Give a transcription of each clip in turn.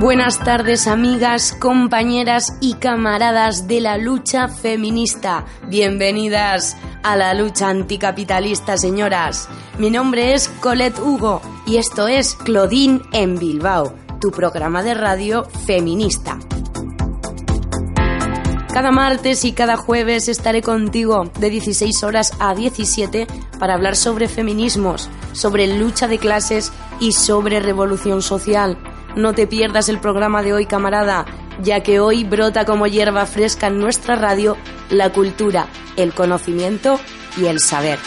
Buenas tardes amigas, compañeras y camaradas de la lucha feminista. Bienvenidas a la lucha anticapitalista, señoras. Mi nombre es Colette Hugo y esto es Claudine en Bilbao, tu programa de radio feminista. Cada martes y cada jueves estaré contigo de 16 horas a 17 para hablar sobre feminismos, sobre lucha de clases y sobre revolución social. No te pierdas el programa de hoy, camarada, ya que hoy brota como hierba fresca en nuestra radio la cultura, el conocimiento y el saber.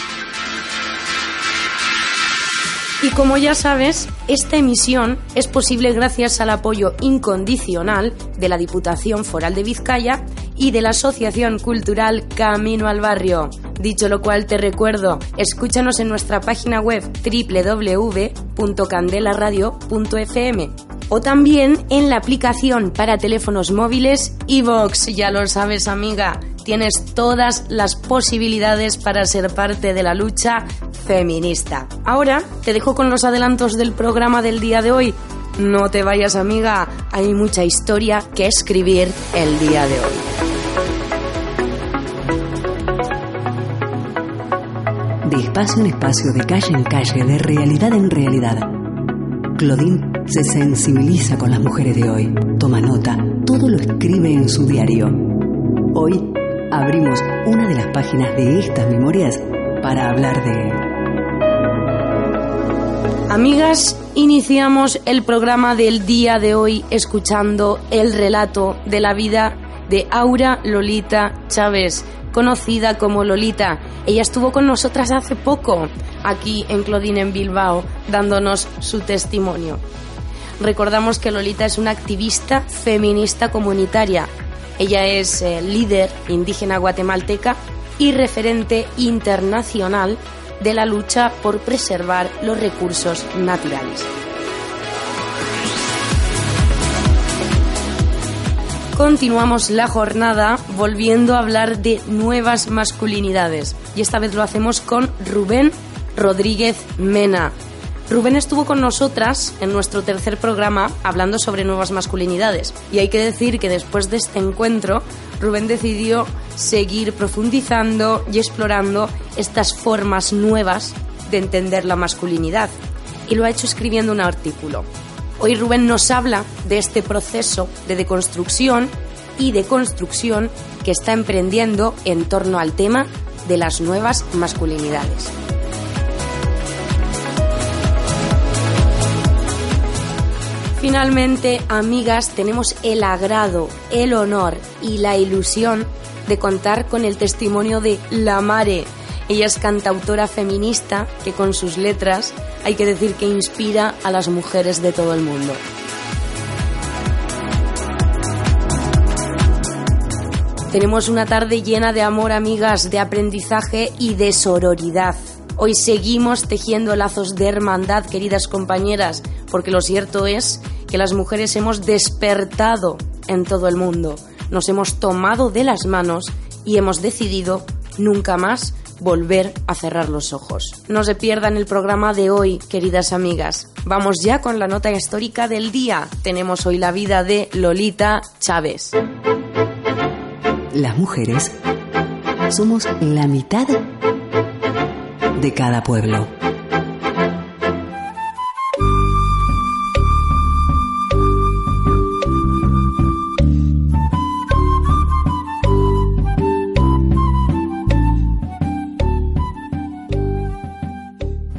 Y como ya sabes, esta emisión es posible gracias al apoyo incondicional de la Diputación Foral de Vizcaya y de la Asociación Cultural Camino al Barrio. Dicho lo cual, te recuerdo, escúchanos en nuestra página web www.candelaradio.fm o también en la aplicación para teléfonos móviles iVox. Ya lo sabes, amiga, tienes todas las posibilidades para ser parte de la lucha feminista. Ahora te dejo con los adelantos del programa del día de hoy. No te vayas, amiga, hay mucha historia que escribir el día de hoy. De espacio en espacio, de calle en calle, de realidad en realidad. Claudine se sensibiliza con las mujeres de hoy, toma nota, todo lo escribe en su diario. Hoy abrimos una de las páginas de estas memorias para hablar de... Amigas, iniciamos el programa del día de hoy escuchando el relato de la vida de Aura Lolita Chávez, conocida como Lolita. Ella estuvo con nosotras hace poco aquí en Claudine en Bilbao dándonos su testimonio. Recordamos que Lolita es una activista feminista comunitaria. Ella es eh, líder indígena guatemalteca y referente internacional de la lucha por preservar los recursos naturales. Continuamos la jornada volviendo a hablar de nuevas masculinidades y esta vez lo hacemos con Rubén Rodríguez Mena. Rubén estuvo con nosotras en nuestro tercer programa hablando sobre nuevas masculinidades y hay que decir que después de este encuentro Rubén decidió seguir profundizando y explorando estas formas nuevas de entender la masculinidad y lo ha hecho escribiendo un artículo. Hoy Rubén nos habla de este proceso de deconstrucción y de construcción que está emprendiendo en torno al tema de las nuevas masculinidades. Finalmente, amigas, tenemos el agrado, el honor y la ilusión de contar con el testimonio de La Mare. Ella es cantautora feminista que con sus letras hay que decir que inspira a las mujeres de todo el mundo. Tenemos una tarde llena de amor, amigas, de aprendizaje y de sororidad. Hoy seguimos tejiendo lazos de hermandad, queridas compañeras, porque lo cierto es que las mujeres hemos despertado en todo el mundo, nos hemos tomado de las manos y hemos decidido nunca más volver a cerrar los ojos. No se pierdan el programa de hoy, queridas amigas. Vamos ya con la nota histórica del día. Tenemos hoy la vida de Lolita Chávez. Las mujeres somos la mitad de cada pueblo.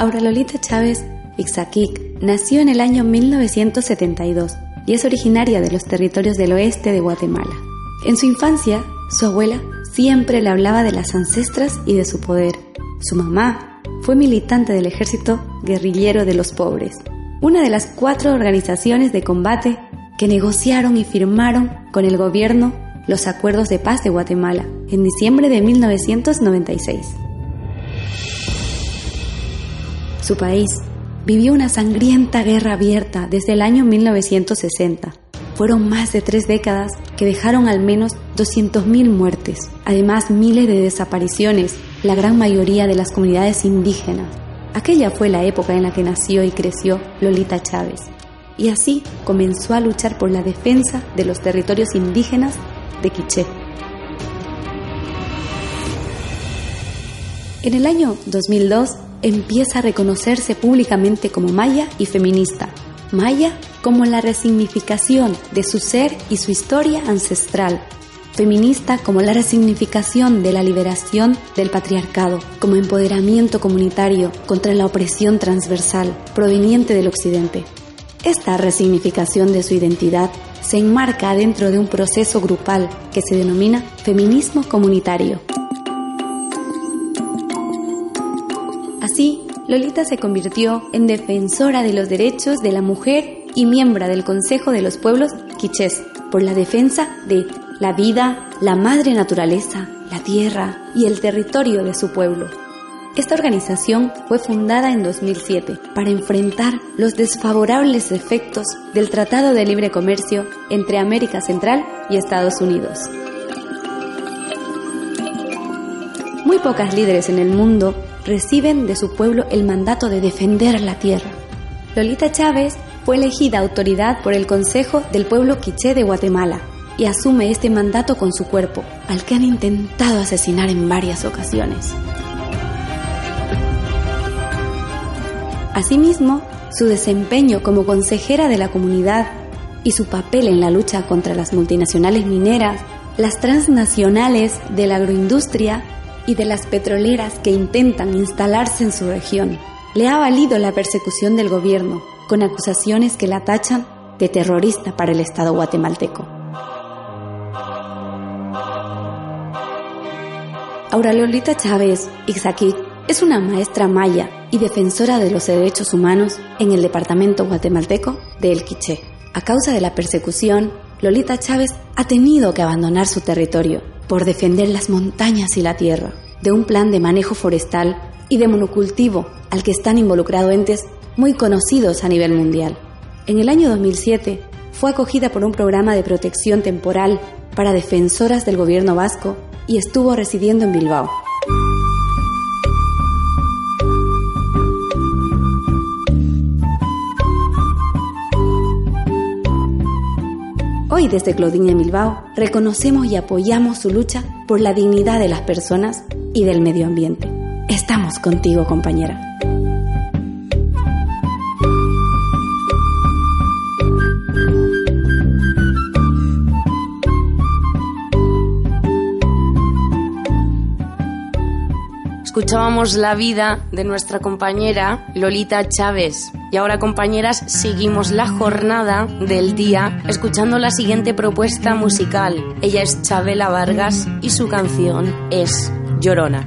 Aura Lolita Chávez Ixaquic nació en el año 1972 y es originaria de los territorios del oeste de Guatemala. En su infancia, su abuela siempre le hablaba de las ancestras y de su poder. Su mamá fue militante del ejército guerrillero de los pobres. una de las cuatro organizaciones de combate que negociaron y firmaron con el gobierno los acuerdos de paz de Guatemala en diciembre de 1996. Su país vivió una sangrienta guerra abierta desde el año 1960. Fueron más de tres décadas que dejaron al menos 200.000 muertes, además miles de desapariciones, la gran mayoría de las comunidades indígenas. Aquella fue la época en la que nació y creció Lolita Chávez. Y así comenzó a luchar por la defensa de los territorios indígenas de Quiché. En el año 2002 empieza a reconocerse públicamente como maya y feminista. Maya como la resignificación de su ser y su historia ancestral. Feminista como la resignificación de la liberación del patriarcado, como empoderamiento comunitario contra la opresión transversal proveniente del occidente. Esta resignificación de su identidad se enmarca dentro de un proceso grupal que se denomina feminismo comunitario. Lolita se convirtió en defensora de los derechos de la mujer y miembro del Consejo de los Pueblos Quichés por la defensa de la vida, la madre naturaleza, la tierra y el territorio de su pueblo. Esta organización fue fundada en 2007 para enfrentar los desfavorables efectos del Tratado de Libre Comercio entre América Central y Estados Unidos. Muy pocas líderes en el mundo reciben de su pueblo el mandato de defender la tierra. Lolita Chávez fue elegida autoridad por el Consejo del Pueblo Quiché de Guatemala y asume este mandato con su cuerpo, al que han intentado asesinar en varias ocasiones. Asimismo, su desempeño como consejera de la comunidad y su papel en la lucha contra las multinacionales mineras, las transnacionales de la agroindustria y de las petroleras que intentan instalarse en su región. Le ha valido la persecución del gobierno, con acusaciones que la tachan de terrorista para el Estado guatemalteco. Aura Lolita Chávez Ixaquí es una maestra maya y defensora de los derechos humanos en el departamento guatemalteco de El Quiché. A causa de la persecución, Lolita Chávez ha tenido que abandonar su territorio por defender las montañas y la tierra, de un plan de manejo forestal y de monocultivo al que están involucrados entes muy conocidos a nivel mundial. En el año 2007 fue acogida por un programa de protección temporal para defensoras del gobierno vasco y estuvo residiendo en Bilbao. Hoy desde Claudine Bilbao reconocemos y apoyamos su lucha por la dignidad de las personas y del medio ambiente. Estamos contigo, compañera. Escuchábamos la vida de nuestra compañera Lolita Chávez. Y ahora, compañeras, seguimos la jornada del día escuchando la siguiente propuesta musical. Ella es Chabela Vargas y su canción es Llorona.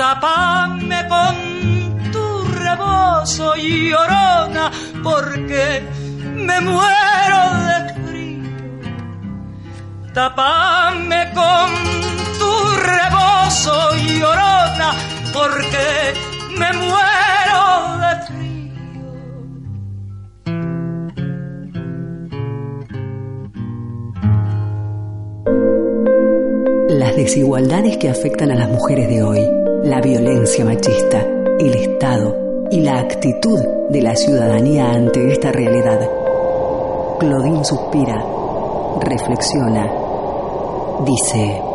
tapame con tu rebozo llorona, porque me muero de frío. Tapame con tu rebozo llorona, porque me muero de frío. Las desigualdades que afectan a las mujeres de hoy la violencia machista, el Estado y la actitud de la ciudadanía ante esta realidad. Claudine suspira, reflexiona, dice...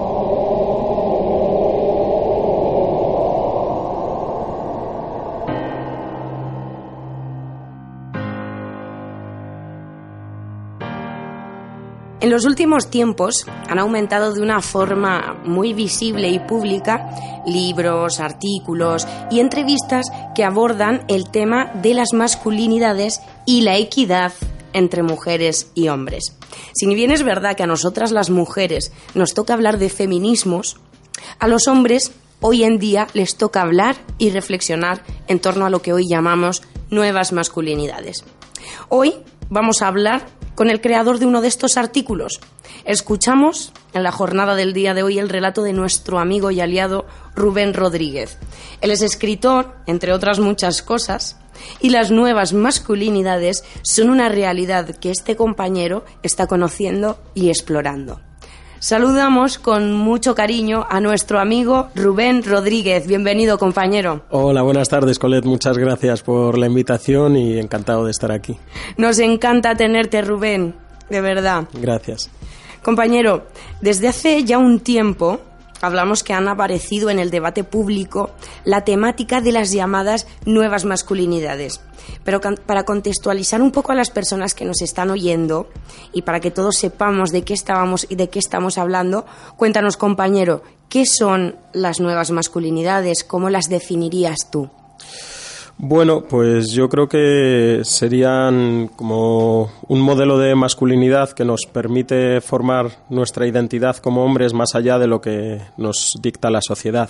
En los últimos tiempos han aumentado de una forma muy visible y pública libros, artículos y entrevistas que abordan el tema de las masculinidades y la equidad entre mujeres y hombres. Si bien es verdad que a nosotras las mujeres nos toca hablar de feminismos, a los hombres hoy en día les toca hablar y reflexionar en torno a lo que hoy llamamos nuevas masculinidades. Hoy vamos a hablar con el creador de uno de estos artículos. Escuchamos en la jornada del día de hoy el relato de nuestro amigo y aliado Rubén Rodríguez. Él es escritor, entre otras muchas cosas, y las nuevas masculinidades son una realidad que este compañero está conociendo y explorando. Saludamos con mucho cariño a nuestro amigo Rubén Rodríguez. Bienvenido, compañero. Hola, buenas tardes, Colette. Muchas gracias por la invitación y encantado de estar aquí. Nos encanta tenerte, Rubén, de verdad. Gracias. Compañero, desde hace ya un tiempo hablamos que han aparecido en el debate público la temática de las llamadas nuevas masculinidades. Pero para contextualizar un poco a las personas que nos están oyendo y para que todos sepamos de qué estábamos y de qué estamos hablando, cuéntanos, compañero, ¿qué son las nuevas masculinidades? ¿Cómo las definirías tú? Bueno, pues yo creo que serían como un modelo de masculinidad que nos permite formar nuestra identidad como hombres más allá de lo que nos dicta la sociedad.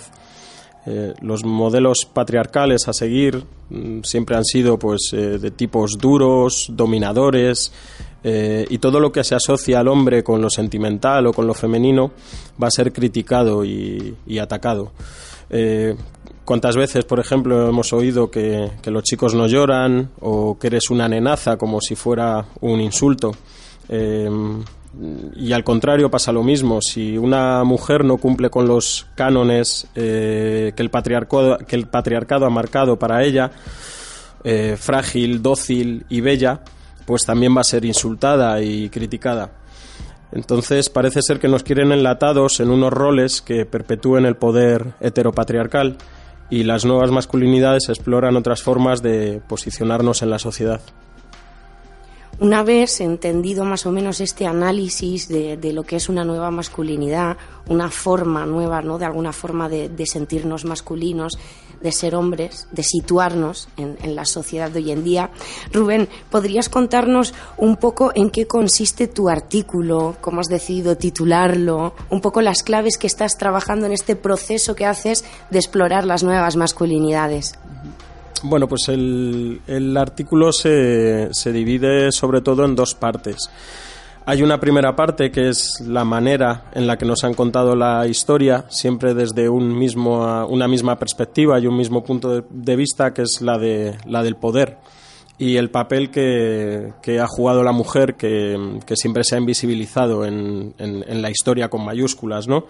Eh, los modelos patriarcales a seguir mm, siempre han sido pues eh, de tipos duros, dominadores eh, y todo lo que se asocia al hombre con lo sentimental o con lo femenino va a ser criticado y, y atacado. ¿Cuántas veces, por ejemplo, hemos oído que, los chicos no lloran o que eres una nenaza como si fuera un insulto? Eh, y al contrario pasa lo mismo. Si una mujer no cumple con los cánones eh, que, el patriarcado, ha marcado para ella, eh, frágil, dócil y bella, pues también va a ser insultada y criticada. Entonces parece ser que nos quieren enlatados en unos roles que perpetúen el poder heteropatriarcal y las nuevas masculinidades exploran otras formas de posicionarnos en la sociedad. Una vez entendido más o menos este análisis de, lo que es una nueva masculinidad, una forma nueva, ¿no? De alguna forma de, sentirnos masculinos, de ser hombres, de situarnos en, en, la sociedad de hoy en día. Rubén, ¿podrías contarnos un poco en qué consiste tu artículo, cómo has decidido titularlo, un poco las claves que estás trabajando en este proceso que haces de explorar las nuevas masculinidades? Bueno, pues el, artículo se, se divide sobre todo en dos partes. Hay una primera parte que es la manera en la que nos han contado la historia, siempre desde un mismo, una misma perspectiva y un mismo punto de, vista, que es la, de, la del poder y el papel que, ha jugado la mujer, que, siempre se ha invisibilizado en, en, en la historia con mayúsculas, ¿no?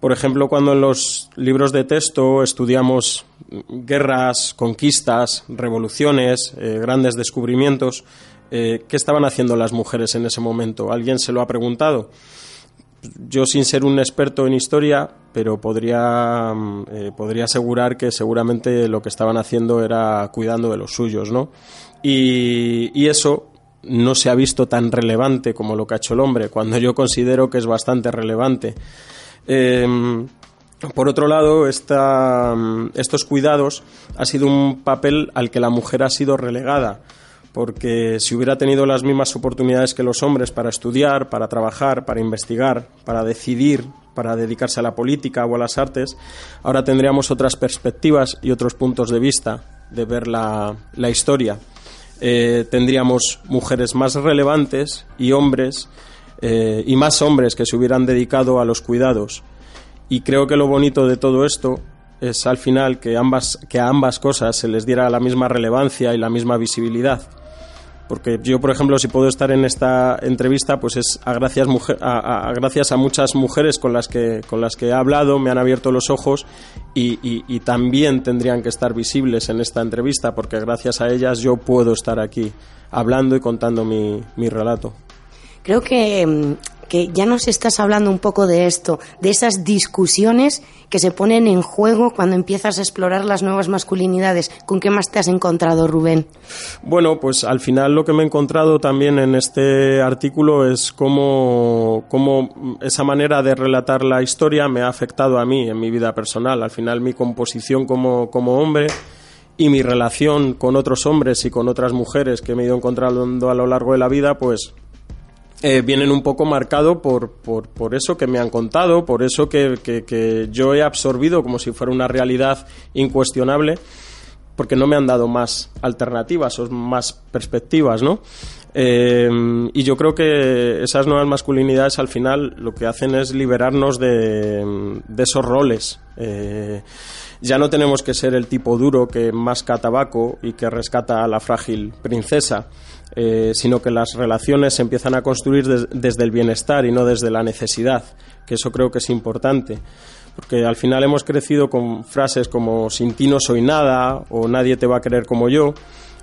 Por ejemplo, cuando en los libros de texto estudiamos guerras, conquistas, revoluciones, eh, grandes descubrimientos, eh, ¿qué estaban haciendo las mujeres en ese momento? ¿Alguien se lo ha preguntado? Yo, sin ser un experto en historia, pero podría, mm, eh, podría asegurar que seguramente lo que estaban haciendo era cuidando de los suyos, ¿no? Y, y eso no se ha visto tan relevante como lo que ha hecho el hombre, cuando yo considero que es bastante relevante. Em, por otro lado, estos cuidados ha sido un papel al que la mujer ha sido relegada, porque si hubiera tenido las mismas oportunidades que los hombres para estudiar, para trabajar, para investigar, para decidir, para dedicarse a la política o a las artes, ahora tendríamos otras perspectivas y otros puntos de vista de ver la, historia. Eh, tendríamos mujeres más relevantes y hombres eh, y más hombres que se hubieran dedicado a los cuidados. Y creo que lo bonito de todo esto es al final que, ambas, que a ambas cosas se les diera la misma relevancia y la misma visibilidad. Porque yo, por ejemplo, si puedo estar en esta entrevista, pues es a gracias, a, gracias a muchas mujeres con las, que, con las que he hablado, me han abierto los ojos y, y también tendrían que estar visibles en esta entrevista, porque gracias a ellas yo puedo estar aquí hablando y contando mi, mi relato. Creo mm, que, ya nos estás hablando un poco de esto, de esas discusiones que se ponen en juego cuando empiezas a explorar las nuevas masculinidades. ¿Con qué más te has encontrado, Rubén? Bueno, pues al final lo que me he encontrado también en este artículo es cómo, cómo esa manera de relatar la historia me ha afectado a mí en mi vida personal. Al final mi composición como, como hombre y mi relación con otros hombres y con otras mujeres que me he ido encontrando a lo largo de la vida, pues eh, vienen un poco marcado por, por, eso que me han contado, por eso que, yo he absorbido como si fuera una realidad incuestionable, porque no me han dado más alternativas o más perspectivas, ¿no? Eh, y yo creo que esas nuevas masculinidades al final lo que hacen es liberarnos de, de esos roles. Eh, Ya no tenemos que ser el tipo duro que masca tabaco y que rescata a la frágil princesa, eh, sino que las relaciones se empiezan a construir desde el bienestar y no desde la necesidad, que eso creo que es importante. Porque al final hemos crecido con frases como sin ti no soy nada o nadie te va a querer como yo,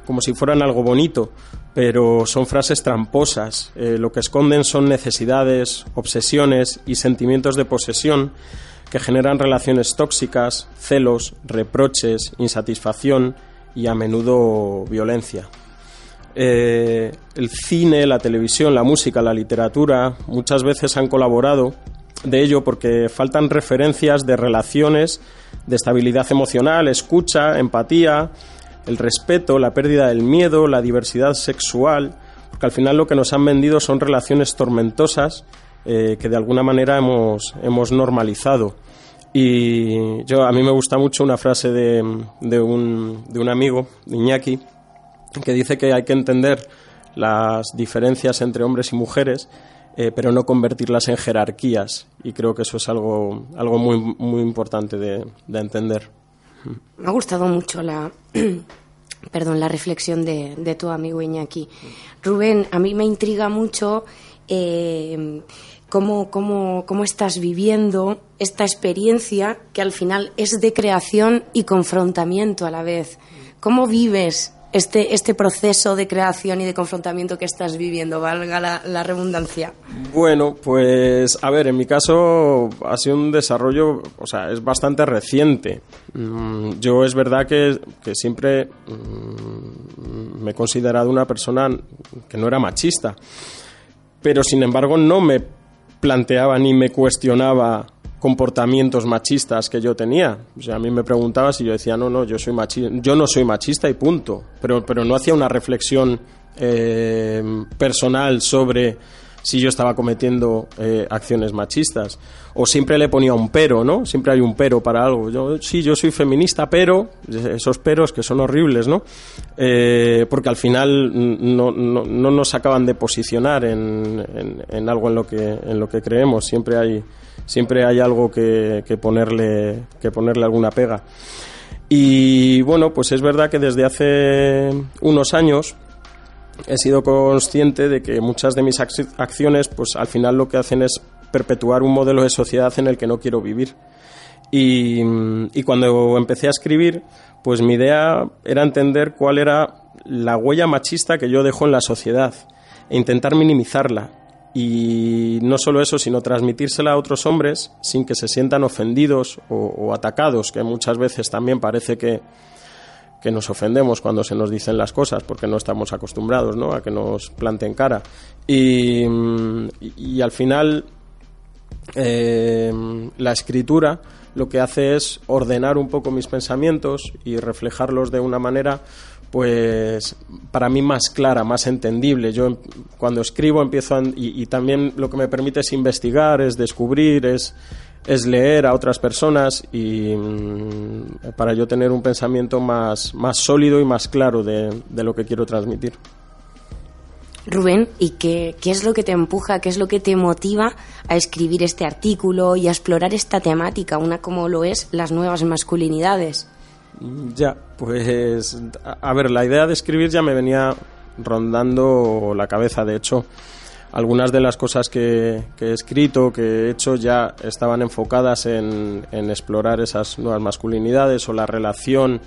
como si fueran algo bonito, pero son frases tramposas. Eh, lo que esconden son necesidades, obsesiones y sentimientos de posesión que generan relaciones tóxicas, celos, reproches, insatisfacción y a menudo violencia. Eh, el cine, la televisión, la música, la literatura muchas veces han colaborado de ello porque faltan referencias de relaciones de estabilidad emocional, escucha, empatía, el respeto, la pérdida del miedo, la diversidad sexual, porque al final lo que nos han vendido son relaciones tormentosas eh, que de alguna manera hemos, hemos normalizado. Y yo, a mí me gusta mucho una frase de, de, un, de un amigo, Iñaki, que dice que hay que entender las diferencias entre hombres y mujeres, eh, pero no convertirlas en jerarquías. Y creo que eso es algo, algo muy, muy importante de, de entender. Me ha gustado mucho la, perdón, la reflexión de, de, tu amigo Iñaki. Rubén, a mí me intriga mucho eh, cómo, cómo, cómo estás viviendo esta experiencia que al final es de creación y confrontamiento a la vez. ¿Cómo vives este, este proceso de creación y de confrontamiento que estás viviendo, valga la, redundancia? Bueno, pues a ver, en mi caso ha sido un desarrollo, o sea, es bastante reciente. Mm, yo es verdad que, que siempre mm, me he considerado una persona que no era machista, pero sin embargo no me planteaba ni me cuestionaba comportamientos machistas que yo tenía. O sea, a mí me preguntaba si yo decía, no, no, yo, soy machista, yo no soy machista y punto. Pero, pero no hacía una reflexión eh, personal sobre si yo estaba cometiendo eh, acciones machistas. O siempre le ponía un pero, ¿no? Siempre hay un pero para algo. Yo, sí, yo soy feminista, pero esos peros que son horribles, ¿no? Eh, porque al final no, no, no, nos acaban de posicionar en, en, en, algo en lo, que, en lo que creemos. Siempre hay siempre hay algo que, ponerle, que ponerle alguna pega. Y bueno, pues es verdad que desde hace unos años he sido consciente de que muchas de mis acciones, pues al final lo que hacen es perpetuar un modelo de sociedad en el que no quiero vivir. Y, y, cuando empecé a escribir, pues mi idea era entender cuál era la huella machista que yo dejo en la sociedad e intentar minimizarla y no solo eso, sino transmitírsela a otros hombres sin que se sientan ofendidos o, atacados, que muchas veces también parece que, que, nos ofendemos cuando se nos dicen las cosas, porque no estamos acostumbrados ¿no? a que nos planten cara. Y, y, al final, eh, la escritura lo que hace es ordenar un poco mis pensamientos y reflejarlos de una manera pues para mí más clara, más entendible. Yo cuando escribo empiezo y, también lo que me permite es investigar, es descubrir, es, es leer a otras personas y mm, para yo tener un pensamiento más, más sólido y más claro de, de lo que quiero transmitir. Rubén, ¿y qué, qué, es lo que te empuja, qué es lo que te motiva a escribir este artículo y a explorar esta temática, una como lo es las nuevas masculinidades? Ya, pues a ver, la idea de escribir ya me venía rondando la cabeza, de hecho, algunas de las cosas que, he escrito, que he hecho, ya estaban enfocadas en, explorar esas nuevas masculinidades o la relación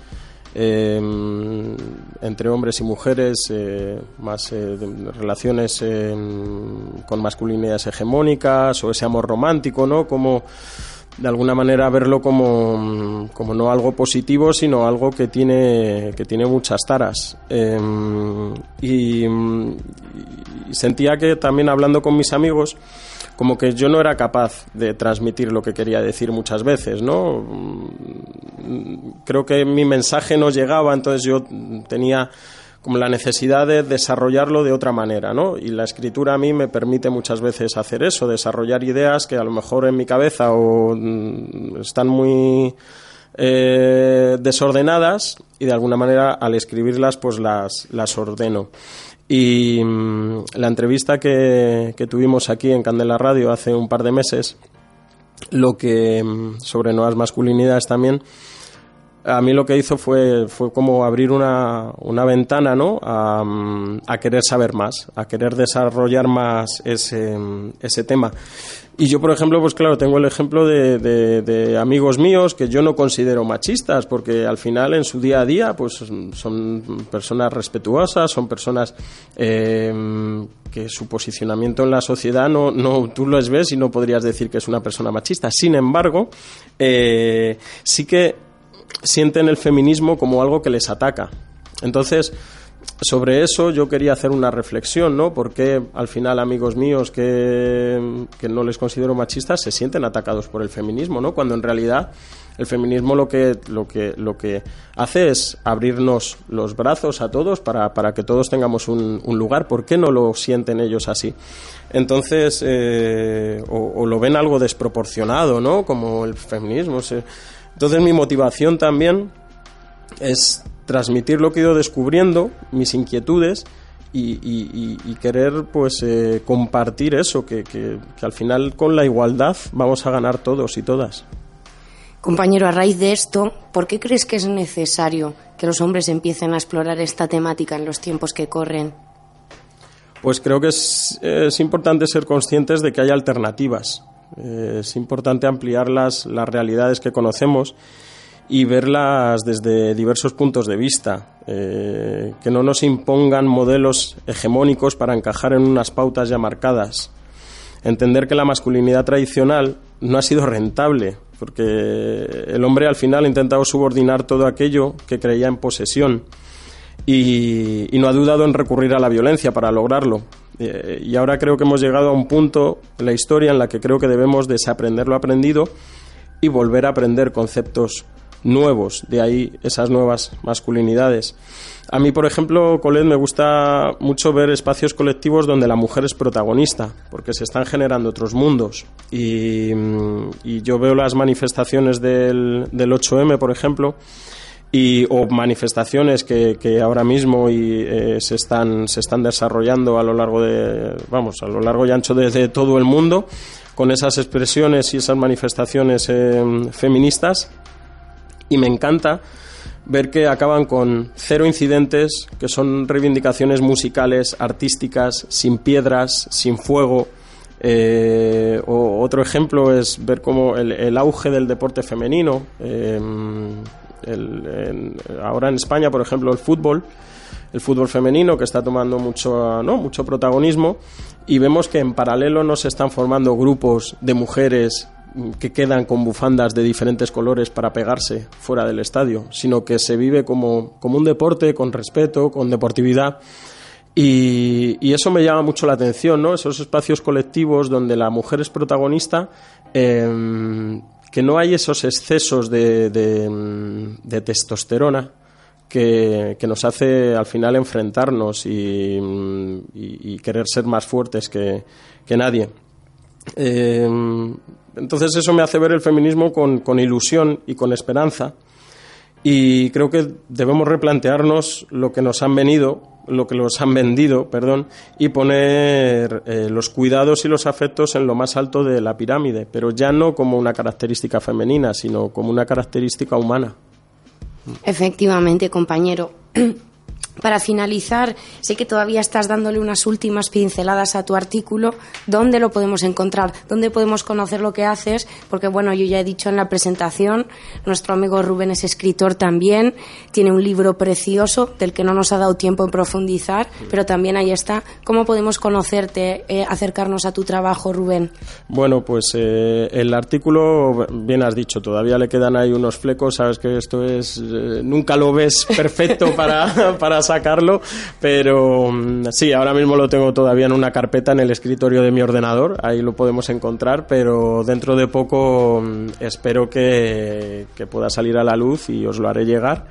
em, entre hombres y mujeres, eh, más eh, relaciones em, con masculinidades hegemónicas o ese amor romántico, ¿no? Como de alguna manera verlo como, como, no algo positivo, sino algo que tiene, que tiene muchas taras. Em, y, sentía que también hablando con mis amigos, como que yo no era capaz de transmitir lo que quería decir muchas veces, ¿no? Creo que mi mensaje no llegaba, entonces yo tenía como la necesidad de desarrollarlo de otra manera, ¿no? Y la escritura a mí me permite muchas veces hacer eso, desarrollar ideas que a lo mejor en mi cabeza o mm, están muy eh, desordenadas y de alguna manera al escribirlas pues las, las ordeno. Y mm, la entrevista que, que tuvimos aquí en Candela Radio hace un par de meses, lo que mm, sobre nuevas masculinidades también, a mí lo que hizo fue, fue como abrir una, una ventana ¿no? A, querer saber más, a querer desarrollar más ese, ese tema. Y yo, por ejemplo, pues claro, tengo el ejemplo de, de, amigos míos que yo no considero machistas, porque al final en su día a día, pues son personas respetuosas, son personas eh, que su posicionamiento en la sociedad no, no tú lo ves y no podrías decir que es una persona machista. Sin embargo, eh, sí que sienten el feminismo como algo que les ataca. Entonces, sobre eso yo quería hacer una reflexión, ¿no? Porque al final amigos míos que, que, no les considero machistas se sienten atacados por el feminismo, ¿no? Cuando en realidad el feminismo lo que, lo que, lo que hace es abrirnos los brazos a todos para, para que todos tengamos un, un, lugar. ¿Por qué no lo sienten ellos así? Entonces, eh, o, lo ven algo desproporcionado, ¿no? Como el feminismo. Entonces mi motivación también es transmitir lo que he ido descubriendo, mis inquietudes y, querer pues eh, compartir eso, que, que, al final con la igualdad vamos a ganar todos y todas. Compañero, a raíz de esto, ¿por qué crees que es necesario que los hombres empiecen a explorar esta temática en los tiempos que corren? Pues creo que es, es importante ser conscientes de que hay alternativas. Eh, es importante ampliar las, realidades que conocemos y verlas desde diversos puntos de vista, eh, que no nos impongan modelos hegemónicos para encajar en unas pautas ya marcadas. Entender que la masculinidad tradicional no ha sido rentable, porque el hombre al final ha intentado subordinar todo aquello que creía en posesión y no ha dudado en recurrir a la violencia para lograrlo. Eh, y ahora creo que hemos llegado a un punto en la historia en la que creo que debemos desaprender lo aprendido y volver a aprender conceptos nuevos, de ahí esas nuevas masculinidades. A mí, por ejemplo, Colette, me gusta mucho ver espacios colectivos donde la mujer es protagonista, porque se están generando otros mundos. Y, yo veo las manifestaciones del, del 8M, por ejemplo, y, o manifestaciones que, que ahora mismo y, eh, se, están, se están desarrollando a lo largo de, vamos, a lo largo y ancho de, todo el mundo, con esas expresiones y esas manifestaciones eh, feministas y me encanta ver que acaban con cero incidentes, que son reivindicaciones musicales, artísticas, sin piedras, sin fuego. Eh, o otro ejemplo es ver cómo el, auge del deporte femenino. Eh, ahora en España, por ejemplo, el fútbol, el fútbol femenino que está tomando mucho, ¿no? mucho protagonismo y vemos que en paralelo no se están formando grupos de mujeres que quedan con bufandas de diferentes colores para pegarse fuera del estadio, sino que se vive como, un deporte, con respeto, con deportividad. Y, eso me llama mucho la atención, ¿no? Esos espacios colectivos donde la mujer es protagonista, em, que no hay esos excesos de, de, testosterona que, nos hace al final enfrentarnos y, querer ser más fuertes que, que nadie. Em, entonces eso me hace ver el feminismo con, con, ilusión y con esperanza. Y creo que debemos replantearnos lo que nos han venido, lo que nos han vendido, perdón, y poner eh, los cuidados y los afectos en lo más alto de la pirámide, pero ya no como una característica femenina, sino como una característica humana. Efectivamente, compañero. Para finalizar, sé que todavía estás dándole unas últimas pinceladas a tu artículo. ¿Dónde lo podemos encontrar? ¿Dónde podemos conocer lo que haces? Porque, bueno, yo ya he dicho en la presentación, nuestro amigo Rubén es escritor también, tiene un libro precioso del que no nos ha dado tiempo en profundizar, pero también ahí está. ¿Cómo podemos conocerte, eh, acercarnos a tu trabajo, Rubén? Bueno, pues eh, el artículo, bien has dicho, todavía le quedan ahí unos flecos, sabes que esto es, eh, nunca lo ves perfecto para, para sacarlo, pero mm, sí, ahora mismo lo tengo todavía en una carpeta en el escritorio de mi ordenador, ahí lo podemos encontrar, pero dentro de poco mm, espero que, pueda salir a la luz y os lo haré llegar.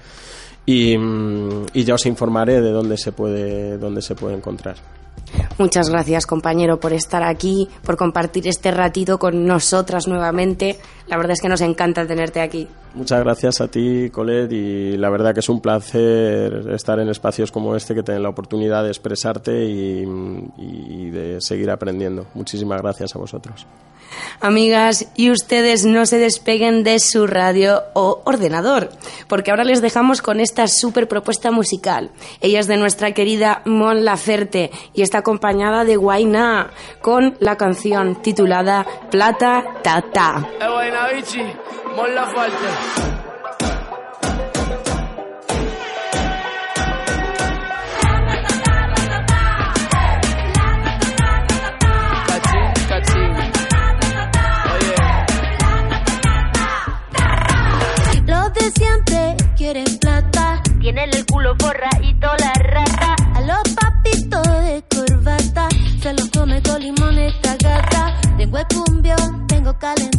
Y, mm, y, ya os informaré de dónde se puede, dónde se puede encontrar. Muchas gracias, compañero, por estar aquí, por compartir este ratito con nosotras nuevamente. La verdad es que nos encanta tenerte aquí. Muchas gracias a ti, Colette, y la verdad que es un placer estar en espacios como este, que tener la oportunidad de expresarte y, y de seguir aprendiendo. Muchísimas gracias a vosotros. Amigas, y ustedes no se despeguen de su radio o ordenador, porque ahora les dejamos con esta súper propuesta musical. Ella es de nuestra querida Mon Laferte y está acompañada de Guayna con la canción titulada Plata Tata. Eh, Mon Laferte. quieren plata. Tienen el culo toda la rata. A los papitos de corbata se los come con limón esta gata. Tengo el cumbión, tengo calentura.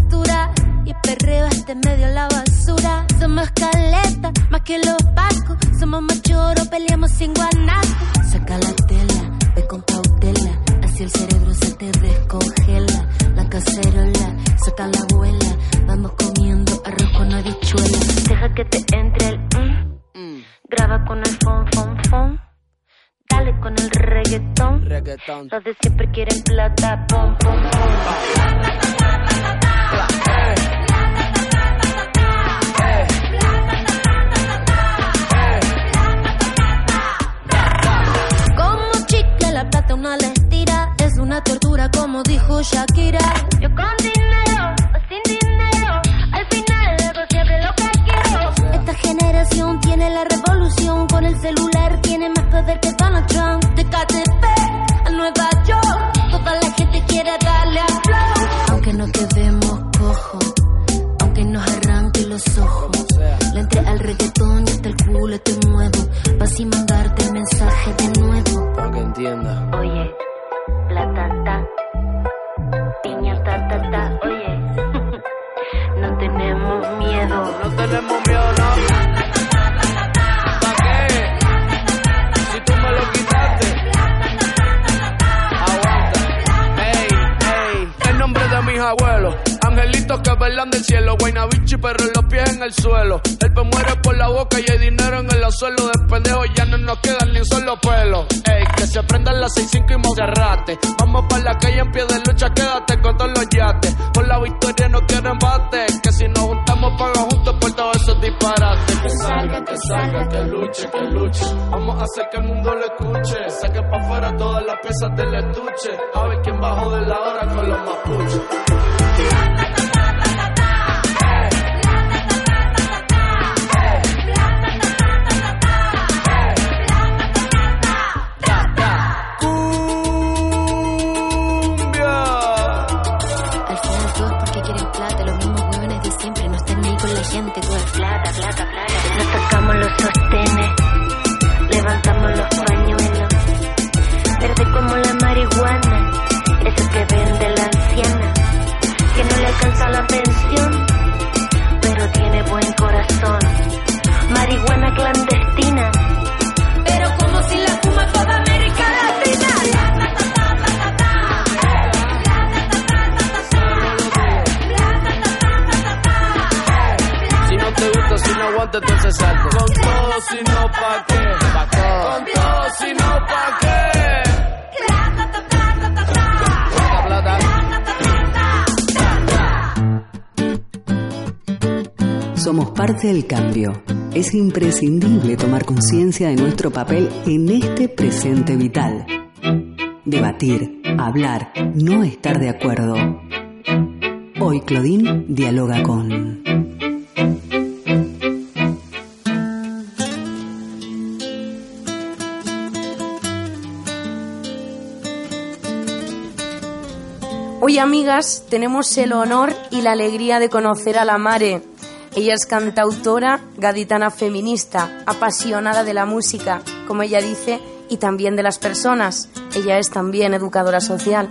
Perreo este medio la basura. Somos caleta, más que los pacos. Somos machoros, peleamos sin guanaco. Saca la tela, ve con cautela. Así el cerebro se te descongela. La cacerola, saca la abuela. Vamos comiendo arroz con habichuela. Deja que te entre el mm. Graba con el fon, fon, fon. Dale con el reggaetón. reggaetón. Los de siempre quieren plata, pom, pom, pom. Tortura como dijo Shakira. Yo con dinero o sin dinero. Al final hago siempre lo que quiero. Esta generación tiene la revolución. Con el celular tiene más poder que Donald Trump. De KTP a Nueva York. Toda la gente quiere darle a flow. Aunque no quedemos cojos. Aunque nos arranque los ojos. Le entré al reggaetón y hasta el culo te muevo. Vas y mandarte el mensaje de nuevo. Para que entienda. Del cielo. Guaynabichi, pero los pies en el suelo. El pe muere por la boca y hay dinero en el suelo. De pendejo ya no nos quedan ni un solo pelo. Ey, que se prendan las 6-5 y Monserrate. Vamos para la calle en pie de lucha, quédate con todos los yates. Por la victoria no quiero embate. Que si nos juntamos, paga juntos por todos esos disparates. Que salga, que salga, que luche, que luche. Vamos a hacer que el mundo lo escuche. Saque para afuera todas las piezas del estuche. A ver quién bajó de la hora con los mapuches. Alcanza la pensión, pero tiene buen corazón. Marihuana clandestina, pero como si la fuma toda América Latina. Si no te gusta, si no aguanta, entonces salte. Con todo, si no, pa' qué. Con todo, si no, pa' qué. Somos parte del cambio. Es imprescindible tomar conciencia de nuestro papel en este presente vital. Debatir, hablar, no estar de acuerdo. Hoy Claudine dialoga con... Hoy, amigas, tenemos el honor y la alegría de conocer a la Mare. Ella es cantautora, gaditana feminista, apasionada de la música, como ella dice, y también de las personas. Ella es también educadora social.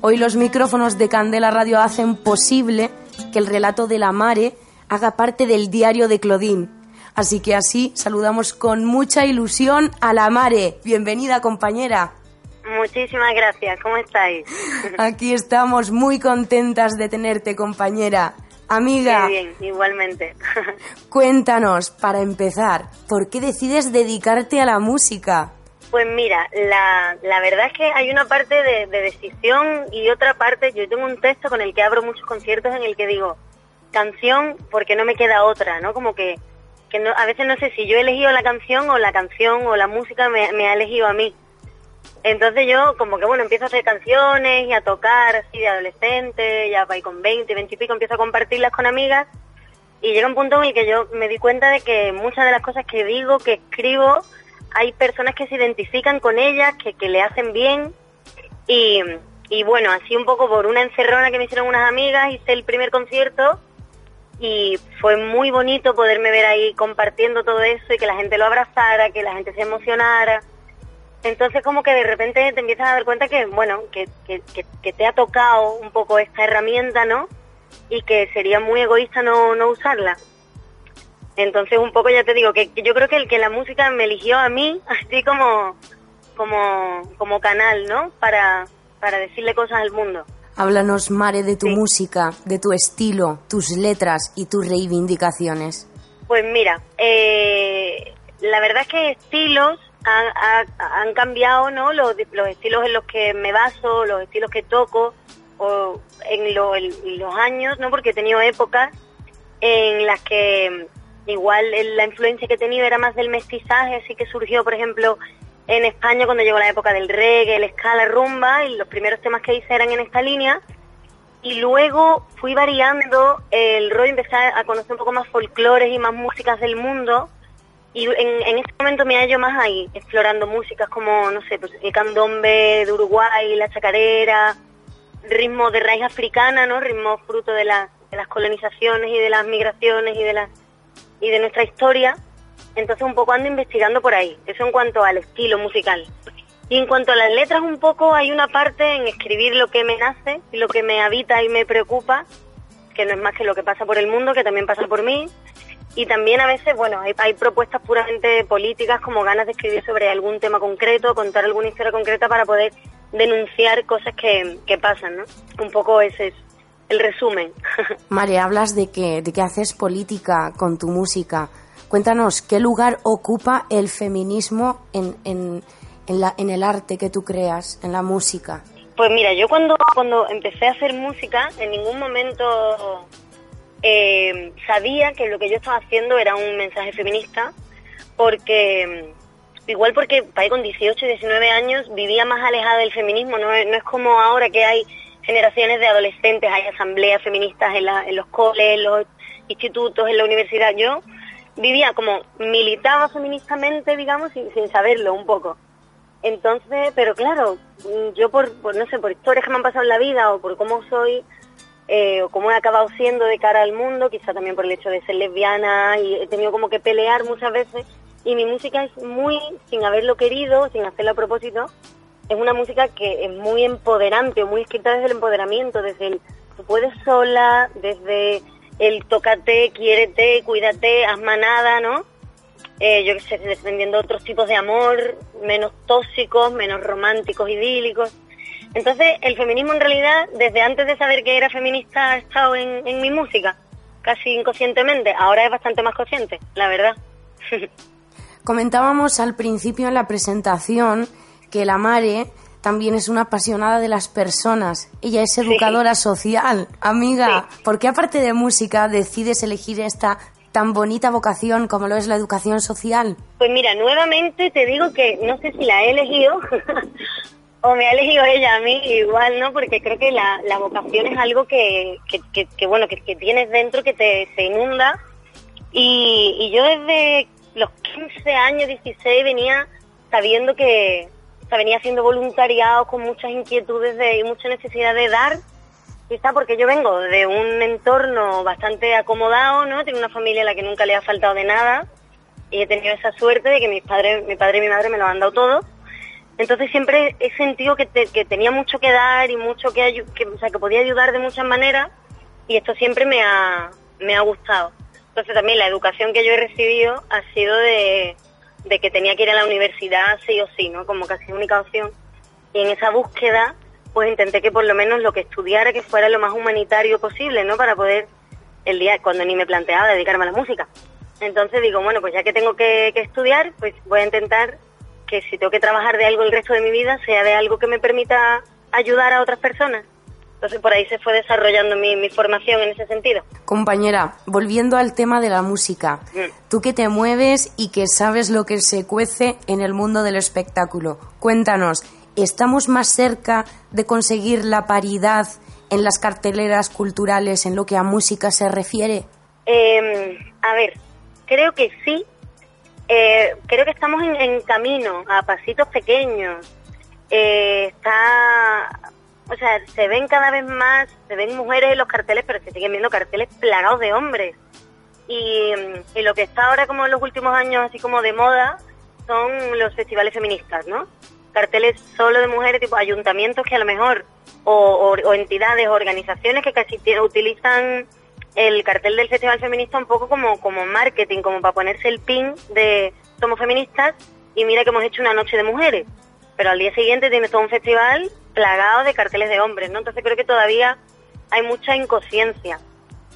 Hoy los micrófonos de Candela Radio hacen posible que el relato de la Mare haga parte del diario de Claudine. Así que así saludamos con mucha ilusión a la Mare. Bienvenida, compañera. Muchísimas gracias, ¿cómo estáis? Aquí estamos muy contentas de tenerte, compañera. Amiga, Qué bien, igualmente. cuéntanos, para empezar, ¿por qué decides dedicarte a la música? Pues mira, la, la verdad es que hay una parte de, de decisión y otra parte, yo tengo un texto con el que abro muchos conciertos en el que digo, canción porque no me queda otra, ¿no? Como que, que no, a veces no sé si yo he elegido la canción o la canción o la música me, me ha elegido a mí. Entonces yo como que bueno, empiezo a hacer canciones y a tocar así de adolescente, ya voy con 20, 20 y pico, empiezo a compartirlas con amigas y llega un punto en el que yo me di cuenta de que muchas de las cosas que digo, que escribo, hay personas que se identifican con ellas, que, que le hacen bien y, y bueno, así un poco por una encerrona que me hicieron unas amigas, hice el primer concierto y fue muy bonito poderme ver ahí compartiendo todo eso y que la gente lo abrazara, que la gente se emocionara. Entonces como que de repente te empiezas a dar cuenta que, bueno, que, que, te ha tocado un poco esta herramienta, ¿no? Y que sería muy egoísta no, no usarla. Entonces un poco ya te digo que, que yo creo que el que la música me eligió a mí, así como, como, como canal, ¿no? Para, para decirle cosas al mundo. Háblanos, Mare, de tu Sí. música, de tu estilo, tus letras y tus reivindicaciones. Pues mira, eh, la verdad es que estilos han, ha- han cambiado, ¿no? Los, los estilos en los que me baso, los estilos que toco, o en, lo- en los años, ¿no? Porque he tenido épocas en las que mm, igual la influencia que he tenido era más del mestizaje, así que surgió, por ejemplo, en España cuando llegó la época del reggae, el ska, la rumba, y los primeros temas que hice eran en esta línea. Y luego fui variando el rollo, empecé a conocer un poco más folclores y más músicas del mundo. Y en, este momento me hallo más ahí, explorando músicas como, no sé, pues el candombe de Uruguay, la chacarera, ritmos de raíz africana, ¿no? Ritmos fruto de, la- las colonizaciones y de las migraciones y de, las y de nuestra historia. Entonces un poco ando investigando por ahí. Eso en cuanto al estilo musical. Y en cuanto a las letras, un poco hay una parte en escribir lo que me nace, y lo que me habita y me preocupa, que no es más que lo que pasa por el mundo, que también pasa por mí. Y también a veces, bueno, hay, hay propuestas puramente políticas, como ganas de escribir sobre algún tema concreto, contar alguna historia concreta para poder denunciar cosas que, que pasan, ¿no? Un poco ese es el resumen. Mare, hablas de que, de que haces política con tu música. Cuéntanos, ¿qué lugar ocupa el feminismo en, en, en, la, en el arte que tú creas, en la música? Pues mira, yo cuando, cuando empecé a hacer música, en ningún momento eh, sabía que lo que yo estaba haciendo era un mensaje feminista, porque mm, igual porque ahí con 18 y 19 años vivía más alejada del feminismo, no es, como ahora que hay generaciones de adolescentes, hay asambleas feministas en los coles, en los institutos, en la universidad. Yo vivía como militaba feministamente, digamos, sin, sin saberlo un poco. Entonces, pero claro, mm, yo por, por, no sé, por historias que me han pasado en la vida o por cómo soy eh, o cómo he acabado siendo de cara al mundo, quizá también por el hecho de ser lesbiana y he tenido como que pelear muchas veces y mi música es muy, sin haberlo querido, sin hacerlo a propósito, es una música que es muy empoderante, muy escrita desde el empoderamiento, desde el tú puedes sola, desde el tócate, quiérete, cuídate, haz manada, ¿no? eh, yo que sé, defendiendo otros tipos de amor, menos tóxicos, menos románticos, idílicos. Entonces, el feminismo en realidad, desde antes de saber que era feminista, ha estado en, en mi música, casi inconscientemente. Ahora es bastante más consciente, la verdad. Comentábamos al principio en la presentación que la Mare también es una apasionada de las personas. Ella es educadora social. Amiga, ¿por qué aparte de música decides elegir esta tan bonita vocación como lo es la educación social? Pues mira, nuevamente te digo que no sé si la he elegido o me ha elegido ella a mí igual, ¿no? Porque creo que la, la vocación es algo que, que, bueno, que, que tienes dentro, que te, te inunda. Y, y yo desde los 15 años, 16, venía sabiendo que, o sea, venía haciendo voluntariado con muchas inquietudes de, y mucha necesidad de dar quizá porque yo vengo de un entorno bastante acomodado, ¿no? Tengo una familia a la que nunca le ha faltado de nada y he tenido esa suerte de que mis padres, mi padre y mi madre me lo han dado todo. Entonces siempre he sentido que, te- que tenía mucho que dar y mucho que, que, o sea, que podía ayudar de muchas maneras y esto siempre me ha, me ha gustado. Entonces también la educación que yo he recibido ha sido de, de que tenía que ir a la universidad sí o sí, ¿no? Como casi única opción. Y en esa búsqueda, pues intenté que por lo menos lo que estudiara que fuera lo más humanitario posible, ¿no? Para poder el día cuando ni me planteaba dedicarme a la música. Entonces digo, bueno, pues ya que tengo que estudiar, pues voy a intentar que si tengo que trabajar de algo el resto de mi vida, sea de algo que me permita ayudar a otras personas. Entonces por ahí se fue desarrollando mi, mi formación en ese sentido. Compañera, volviendo al tema de la música, Mm. tú que te mueves y que sabes lo que se cuece en el mundo del espectáculo, cuéntanos, ¿estamos más cerca de conseguir la paridad en las carteleras culturales en lo que a música se refiere? Eh, a ver, creo que sí. Eh, creo que estamos en, camino, a pasitos pequeños. Eh, está, o sea, se ven cada vez más, se ven mujeres en los carteles, pero se siguen viendo carteles plagados de hombres. Y, mm, y lo que está ahora como en los últimos años así como de moda son los festivales feministas, ¿no? Carteles solo de mujeres, tipo ayuntamientos que a lo mejor, o, o- o entidades organizaciones que casi ti- utilizan el cartel del Festival Feminista un poco como, como marketing, como para ponerse el pin de somos feministas y mira que hemos hecho una noche de mujeres. Pero al día siguiente tienes todo un festival plagado de carteles de hombres, ¿no? Entonces creo que todavía hay mucha inconsciencia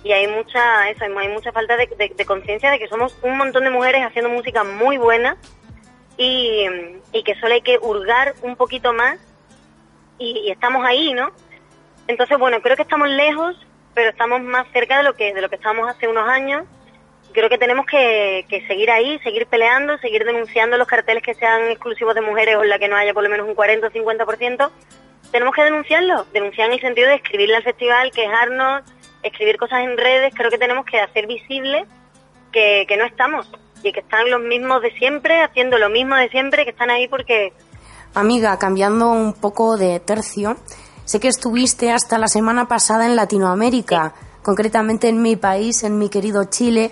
y hay mucha eso, hay mucha falta de, conciencia de que somos un montón de mujeres haciendo música muy buena y, que solo hay que hurgar un poquito más y estamos ahí, ¿no? Entonces, bueno, creo que estamos lejos, pero estamos más cerca de lo que de lo que estábamos hace unos años. Creo que tenemos que, seguir ahí, seguir peleando, seguir denunciando los carteles que sean exclusivos de mujeres o en la que no haya por lo menos un 40 o 50%. Tenemos que denunciarlo, denunciar en el sentido de escribirle al festival, quejarnos, escribir cosas en redes. Creo que tenemos que hacer visible que no estamos y que están los mismos de siempre, haciendo lo mismo de siempre, que están ahí porque Amiga, cambiando un poco de tercio, sé que estuviste hasta la semana pasada en Latinoamérica, concretamente en mi país, en mi querido Chile.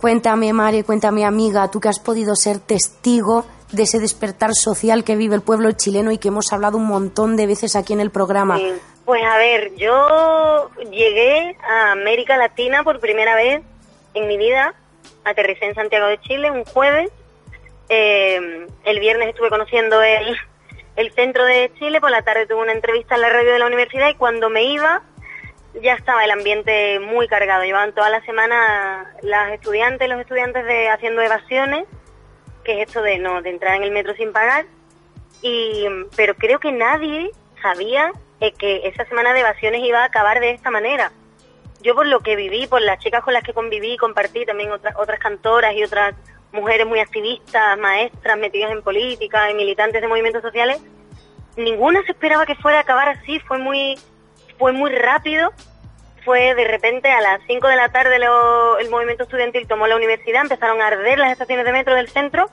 Cuéntame, Mare, cuéntame, amiga, tú que has podido ser testigo de ese despertar social que vive el pueblo chileno y que hemos hablado un montón de veces aquí en el programa. Sí. Pues a ver, yo llegué a América Latina por primera vez en mi vida. Aterricé en Santiago de Chile un jueves. Eh, el viernes estuve conociendo el, el centro de Chile. Por la tarde tuve una entrevista en la radio de la universidad y cuando me iba ya estaba el ambiente muy cargado. Llevaban toda la semana las estudiantes, los estudiantes de haciendo evasiones, que es esto de no de entrar en el metro sin pagar. Y pero creo que nadie sabía eh, que esa semana de evasiones iba a acabar de esta manera. Yo por lo que viví, por las chicas con las que conviví, compartí también otras otras cantoras y otras mujeres muy activistas, maestras metidas en política y militantes de movimientos sociales, ninguna se esperaba que fuera a acabar así, fue muy fue muy rápido, fue de repente a las 5 de la tarde lo- el movimiento estudiantil tomó la universidad, empezaron a arder las estaciones de metro del centro.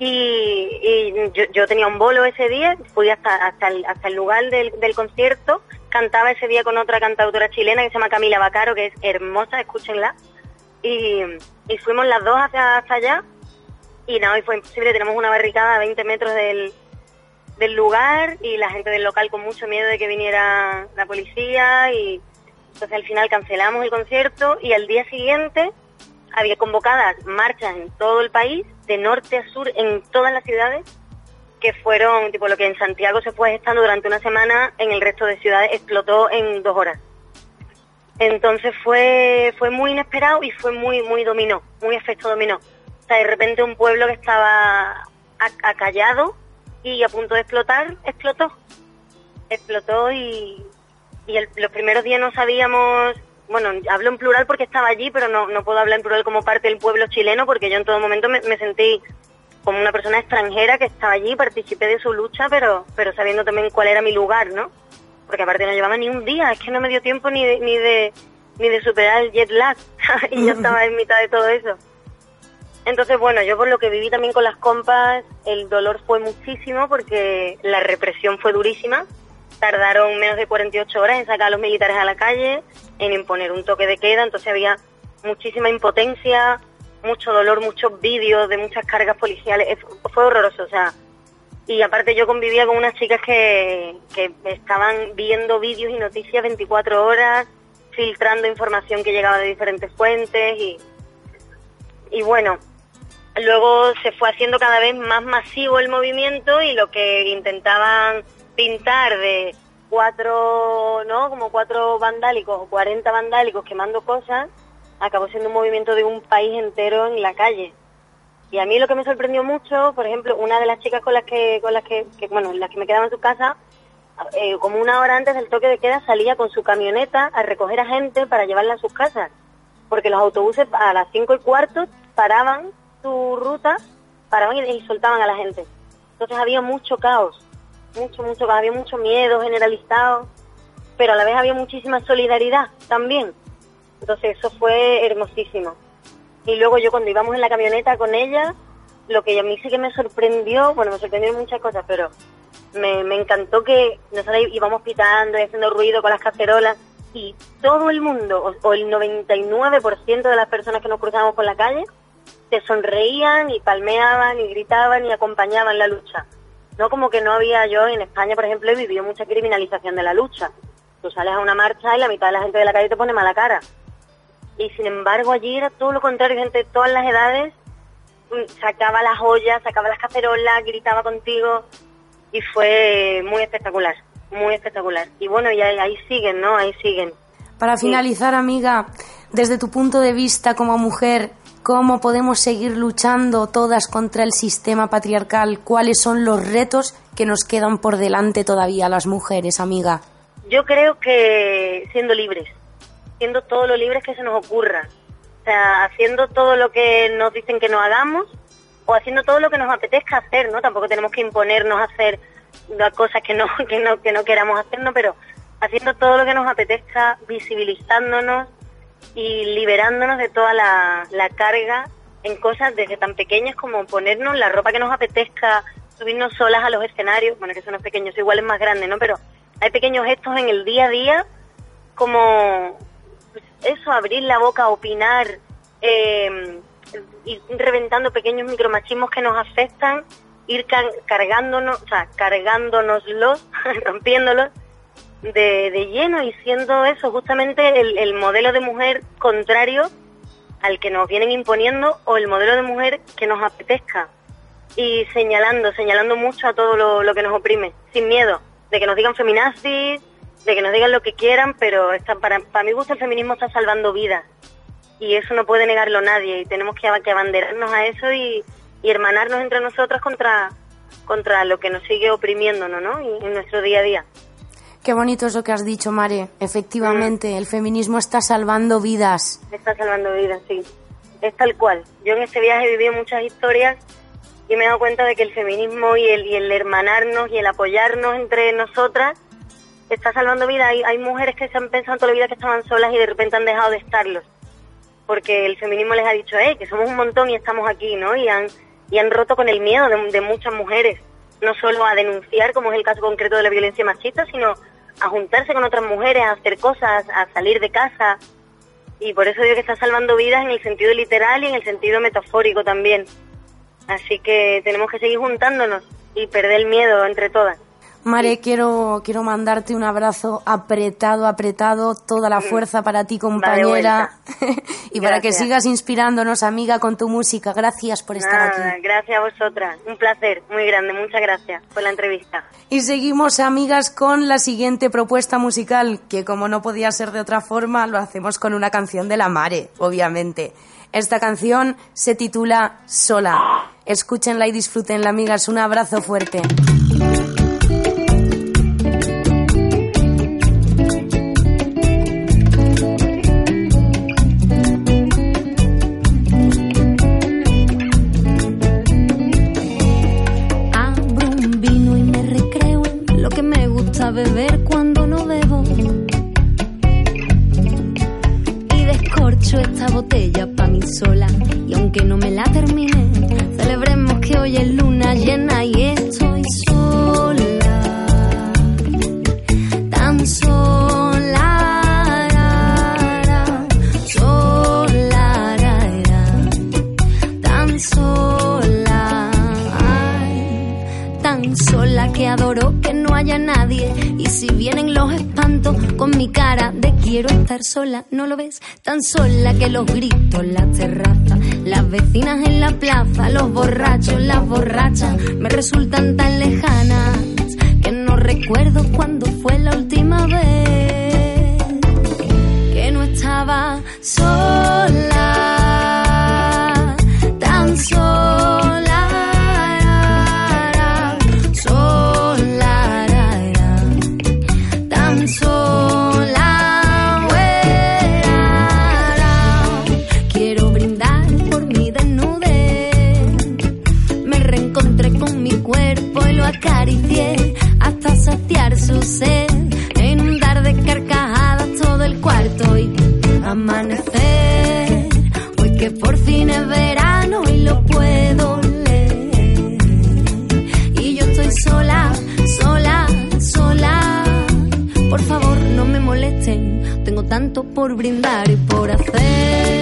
Y, yo, tenía un bolo ese día, fui hasta, hasta, el, hasta el lugar del, del concierto, cantaba ese día con otra cantautora chilena que se llama Camila Bacaro, que es hermosa, escúchenla, y, y fuimos las dos hacia, hasta allá y no, y fue imposible, tenemos una barricada a 20 metros del, del lugar y la gente del local con mucho miedo de que viniera la policía y entonces al final cancelamos el concierto y al día siguiente había convocadas marchas en todo el país, de norte a sur, en todas las ciudades, que fueron, tipo lo que en Santiago se fue estando durante una semana, en el resto de ciudades explotó en dos horas. Entonces fue, fue muy inesperado y fue muy, muy dominó, muy efecto dominó. O sea, de repente un pueblo que estaba ac- acallado y a punto de explotar, explotó. Explotó y, y los primeros días no sabíamos, bueno, hablo en plural porque estaba allí, pero no, no puedo hablar en plural como parte del pueblo chileno porque yo en todo momento me, me sentí como una persona extranjera que estaba allí, participé de su lucha, pero, pero sabiendo también cuál era mi lugar, ¿no? Porque aparte no llevaba ni un día, es que no me dio tiempo ni de, ni de, ni de superar el jet lag y yo estaba en mitad de todo eso. Entonces, bueno, yo por lo que viví también con las compas, el dolor fue muchísimo porque la represión fue durísima. Tardaron menos de 48 horas en sacar a los militares a la calle, en imponer un toque de queda, entonces había muchísima impotencia, mucho dolor, muchos vídeos de muchas cargas policiales. Fue fue horroroso, o sea. Y aparte yo convivía con unas chicas que, que estaban viendo vídeos y noticias 24 horas, filtrando información que llegaba de diferentes fuentes y, y bueno, luego se fue haciendo cada vez más masivo el movimiento y lo que intentaban pintar de cuatro, ¿no? Como cuatro vandálicos o 40 vandálicos quemando cosas, acabó siendo un movimiento de un país entero en la calle. Y a mí lo que me sorprendió mucho, por ejemplo, una de las chicas con las que, con las que, bueno, las que me quedaba en su casa, eh, como una hora antes del toque de queda salía con su camioneta a recoger a gente para llevarla a sus casas. Porque los autobuses a las cinco y cuarto paraban su ruta, paraban y, y soltaban a la gente. Entonces había mucho caos, mucho, mucho caos, había mucho miedo generalizado, pero a la vez había muchísima solidaridad también. Entonces eso fue hermosísimo. Y luego yo cuando íbamos en la camioneta con ella, lo que a mí sí que me sorprendió, bueno, me sorprendieron muchas cosas, pero me, me encantó que nosotros íbamos pitando y haciendo ruido con las cacerolas y todo el mundo, o, el 99% de las personas que nos cruzábamos por la calle, se sonreían y palmeaban y gritaban y acompañaban la lucha. No como que no había yo, en España, por ejemplo, he vivido mucha criminalización de la lucha. Tú sales a una marcha y la mitad de la gente de la calle te pone mala cara. Y sin embargo allí era todo lo contrario, gente de todas las edades mm, sacaba las ollas, sacaba las cacerolas, gritaba contigo y fue muy espectacular, muy espectacular. Y bueno, y ahí, ahí siguen, ¿no? Ahí siguen. Para finalizar, amiga, desde tu punto de vista como mujer, ¿cómo podemos seguir luchando todas contra el sistema patriarcal? ¿Cuáles son los retos que nos quedan por delante todavía las mujeres, amiga? Yo creo que siendo libres, siendo todo lo libres que se nos ocurra. O sea, haciendo todo lo que nos dicen que no hagamos o haciendo todo lo que nos apetezca hacer, ¿no? Tampoco tenemos que imponernos a hacer las cosas que no, que no, que no queramos hacer, ¿no? Pero haciendo todo lo que nos apetezca, visibilizándonos y liberándonos de toda la, la carga en cosas desde tan pequeñas como ponernos la ropa que nos apetezca, subirnos solas a los escenarios, bueno, que son los pequeños, igual es más grande, ¿no? Pero hay pequeños gestos en el día a día como eso, abrir la boca, opinar, ir reventando pequeños micromachismos que nos afectan, ir car- cargándonos, o sea, cargándonoslos, rompiéndolos de, de lleno y siendo eso justamente el, el modelo de mujer contrario al que nos vienen imponiendo o el modelo de mujer que nos apetezca. Y señalando, señalando mucho a todo lo, lo que nos oprime, sin miedo, de que nos digan feminazis, de que nos digan lo que quieran, pero está, para, para mi gusto el feminismo está salvando vidas y eso no puede negarlo nadie y tenemos que, que abanderarnos a eso y, y hermanarnos entre nosotras contra, contra lo que nos sigue oprimiéndonos ¿no? Y en nuestro día a día. Qué bonito es lo que has dicho, Mare. Efectivamente, el feminismo está salvando vidas. Está salvando vidas, sí. Es tal cual. Yo en este viaje he vivido muchas historias y me he dado cuenta de que el feminismo y el, y el hermanarnos y el apoyarnos entre nosotras está salvando vidas. Hay, mujeres que se han pensado toda la vida que estaban solas y de repente han dejado de estarlos. Porque el feminismo les ha dicho, eh, que somos un montón y estamos aquí, ¿no? Y han, y han roto con el miedo de muchas mujeres. No solo a denunciar, como es el caso concreto de la violencia machista, sino a juntarse con otras mujeres, a hacer cosas, a salir de casa. Y por eso digo que está salvando vidas en el sentido literal y en el sentido metafórico también. Así que tenemos que seguir juntándonos y perder el miedo entre todas. Mare, quiero, quiero mandarte un abrazo apretado, apretado, toda la fuerza para ti, compañera, y para que sigas inspirándonos, amiga, con tu música. Gracias por estar Nada, aquí. gracias a vosotras. Un placer muy grande. Muchas gracias por la entrevista. Y seguimos, amigas, con la siguiente propuesta musical, que como no podía ser de otra forma, lo hacemos con una canción de la Mare, obviamente. Esta canción se titula Sola. Escúchenla y disfrútenla, amigas. Un abrazo fuerte. Gusta beber cuando no bebo. Y descorcho esta botella pa' mí sola. Y aunque no me la termine, celebremos que hoy es luna llena y estoy quiero estar sola, ¿no lo ves? Tan sola que los gritos, la terraza, las vecinas en la plaza, los borrachos, las borrachas, me resultan tan lejanas que no recuerdo cuando fue la última vez que no estaba por brindar y por hacer.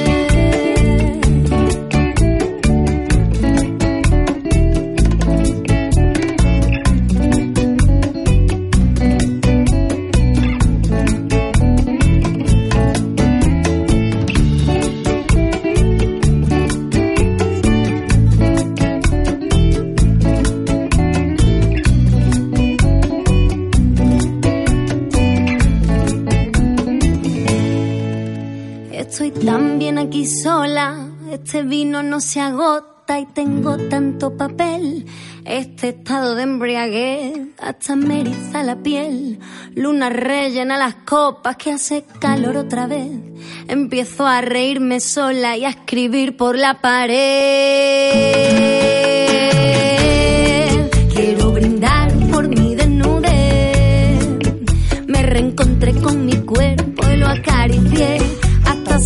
Este vino no se agota y tengo tanto papel. Este estado de embriaguez hasta me eriza la piel. Luna rellena las copas que hace calor otra vez. Empiezo a reírme sola y a escribir por la pared. Quiero brindar por mi desnudez. Me reencontré con mi cuerpo y lo acaricié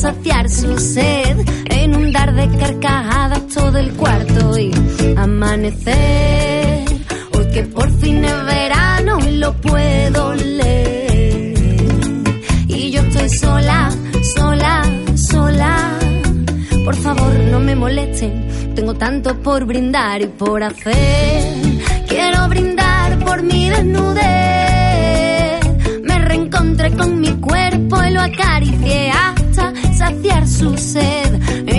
saciar su sed, inundar de carcajadas todo el cuarto y amanecer. Hoy que por fin es verano y lo puedo leer. Y yo estoy sola, sola, sola. Por favor, no me molesten, tengo tanto por brindar y por hacer. Quiero brindar por mi desnudez. Me reencontré con mi cuerpo y lo acaricié hasta saciar su sed.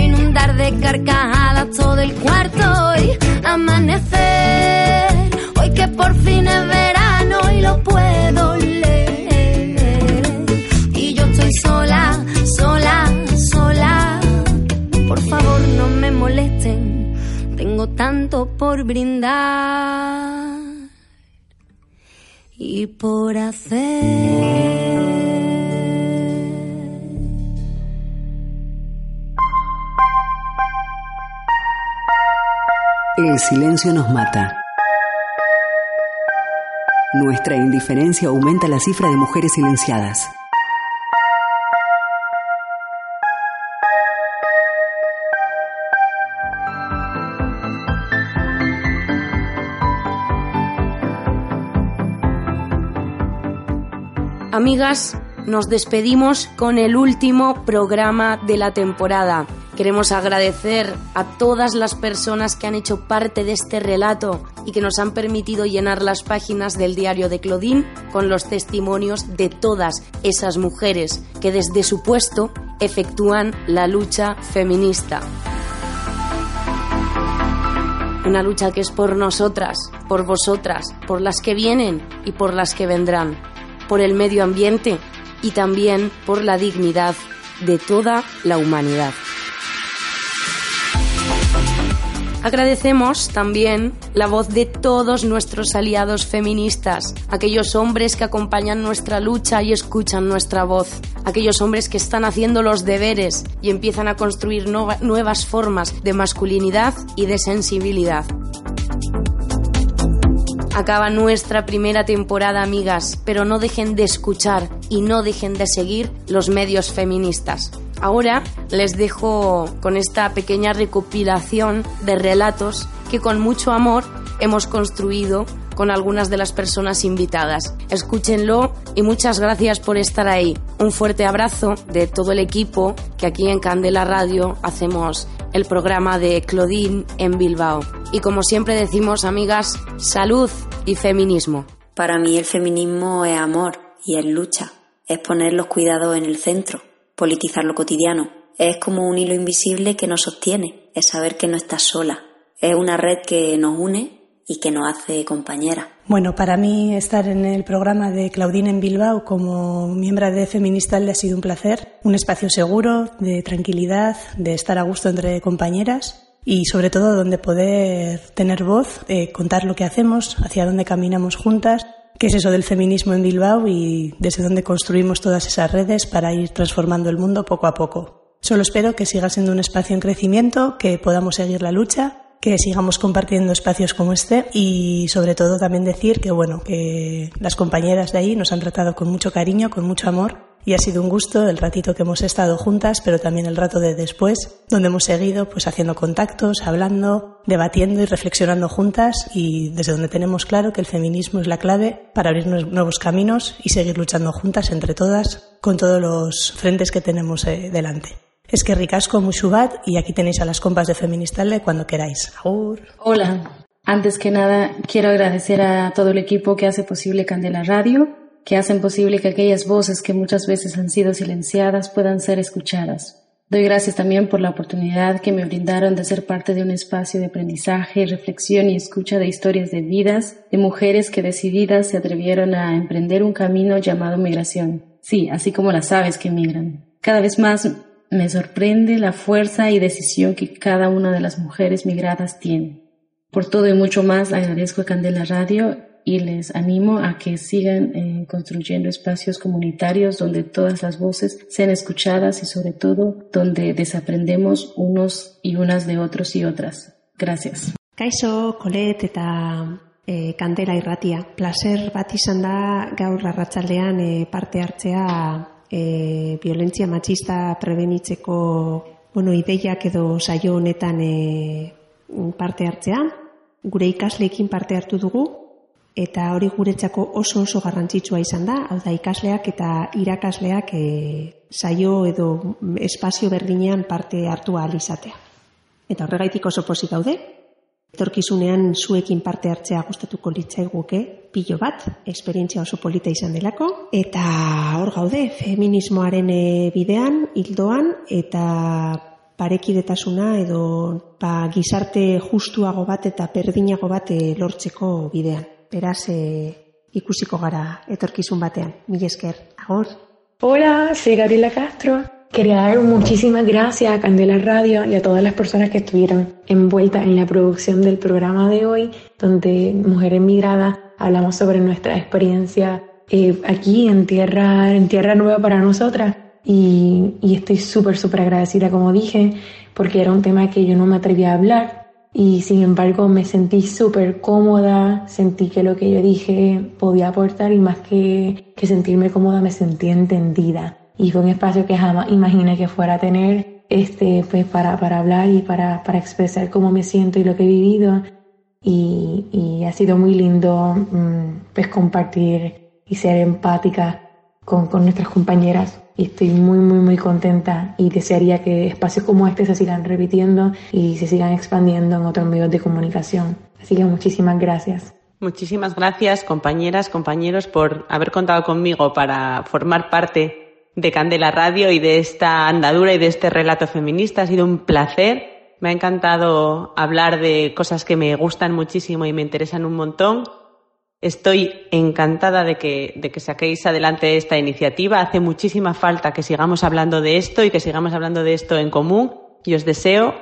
Inundar de carcajadas todo el cuarto y amanecer. Hoy que por fin es verano y lo puedo leer. Y yo estoy sola, sola, sola. Por favor, no me molesten. Tengo tanto por brindar y por hacer. El silencio nos mata. Nuestra indiferencia aumenta la cifra de mujeres silenciadas. Amigas, nos despedimos con el último programa de la temporada. Queremos agradecer a todas las personas que han hecho parte de este relato y que nos han permitido llenar las páginas del diario de Claudine con los testimonios de todas esas mujeres que desde su puesto efectúan la lucha feminista. Una lucha que es por nosotras, por vosotras, por las que vienen y por las que vendrán, por el medio ambiente y también por la dignidad de toda la humanidad. Agradecemos también la voz de todos nuestros aliados feministas, aquellos hombres que acompañan nuestra lucha y escuchan nuestra voz, aquellos hombres que están haciendo los deberes y empiezan a construir nuevas formas de masculinidad y de sensibilidad. Acaba nuestra primera temporada, amigas, pero no dejen de escuchar y no dejen de seguir los medios feministas. Ahora les dejo con esta pequeña recopilación de relatos que con mucho amor hemos construido con algunas de las personas invitadas. Escúchenlo y muchas gracias por estar ahí. Un fuerte abrazo de todo el equipo que aquí en Candela Radio hacemos el programa de Claudine en Bilbao. Y como siempre decimos, amigas, salud y feminismo. Para mí el feminismo es amor y es lucha, es poner los cuidados en el centro, politizar lo cotidiano, es como un hilo invisible que nos sostiene, es saber que no estás sola, es una red que nos une y que nos hace compañera. Bueno, para mí estar en el programa de Claudine en Bilbao como miembro de Feminista le ha sido un placer, un espacio seguro, de tranquilidad, de estar a gusto entre compañeras y sobre todo donde poder tener voz, eh, contar lo que hacemos, hacia dónde caminamos juntas, qué es eso del feminismo en Bilbao y desde dónde construimos todas esas redes para ir transformando el mundo poco a poco. Solo espero que siga siendo un espacio en crecimiento, que podamos seguir la lucha que sigamos compartiendo espacios como este y sobre todo también decir que bueno, que las compañeras de ahí nos han tratado con mucho cariño, con mucho amor y ha sido un gusto el ratito que hemos estado juntas, pero también el rato de después, donde hemos seguido pues haciendo contactos, hablando, debatiendo y reflexionando juntas y desde donde tenemos claro que el feminismo es la clave para abrir nuevos caminos y seguir luchando juntas entre todas con todos los frentes que tenemos eh, delante. Es que ricasco Mushubat y aquí tenéis a las compas de Feministalde cuando queráis. Hola. Antes que nada, quiero agradecer a todo el equipo que hace posible Candela Radio, que hacen posible que aquellas voces que muchas veces han sido silenciadas puedan ser escuchadas. Doy gracias también por la oportunidad que me brindaron de ser parte de un espacio de aprendizaje, reflexión y escucha de historias de vidas de mujeres que decididas se atrevieron a emprender un camino llamado migración. Sí, así como las aves que migran. Cada vez más me sorprende la fuerza y decisión que cada una de las mujeres migradas tiene. Por todo y mucho más agradezco a Candela Radio y les animo a que sigan eh, construyendo espacios comunitarios donde todas las voces sean escuchadas y sobre todo donde desaprendemos unos y unas de otros y otras. Gracias. Kaixo, Kolet eta e, Kandela irratia. Placer bat izan da gaur arratsaldean e, parte hartzea e, violentzia matxista prebenitzeko bueno, ideiak edo saio honetan e, parte hartzea. Gure ikasleekin parte hartu dugu eta hori guretzako oso oso garrantzitsua izan da, hau da ikasleak eta irakasleak e, saio edo espazio berdinean parte hartu ahal izatea. Eta horregaitik oso pozik gaude, Etorkizunean zuekin parte hartzea gustatuko litzaiguke, pilo bat, esperientzia oso polita izan delako, eta hor gaude, feminismoaren eh, bidean, hildoan, eta parekidetasuna edo ba, gizarte justuago bat eta perdinago bat eh, lortzeko bidean. Beraz, e, ikusiko gara etorkizun batean. Mil esker, agor. Hola, soy Gabriela Castro. Quería dar muchísimas gracias a Candela Radio y a todas las personas que estuvieron envueltas en la producción del programa de hoy, donde Mujeres Migradas hablamos sobre nuestra experiencia eh, aquí en tierra, en tierra nueva para nosotras. Y, y estoy súper, súper agradecida, como dije, porque era un tema que yo no me atrevía a hablar. Y sin embargo me sentí súper cómoda, sentí que lo que yo dije podía aportar y más que, que sentirme cómoda me sentí entendida y fue un espacio que jamás imaginé que fuera a tener este, pues para, para hablar y para, para expresar cómo me siento y lo que he vivido. Y, y ha sido muy lindo mm, pues compartir y ser empática con, con nuestras compañeras y estoy muy, muy, muy contenta y desearía que espacios como este se sigan repitiendo y se sigan expandiendo en otros medios de comunicación. Así que muchísimas gracias. Muchísimas gracias, compañeras, compañeros, por haber contado conmigo para formar parte de Candela Radio y de esta andadura y de este relato feminista. Ha sido un placer. Me ha encantado hablar de cosas que me gustan muchísimo y me interesan un montón. Estoy encantada de que, de que saquéis adelante esta iniciativa. Hace muchísima falta que sigamos hablando de esto y que sigamos hablando de esto en común. Y os deseo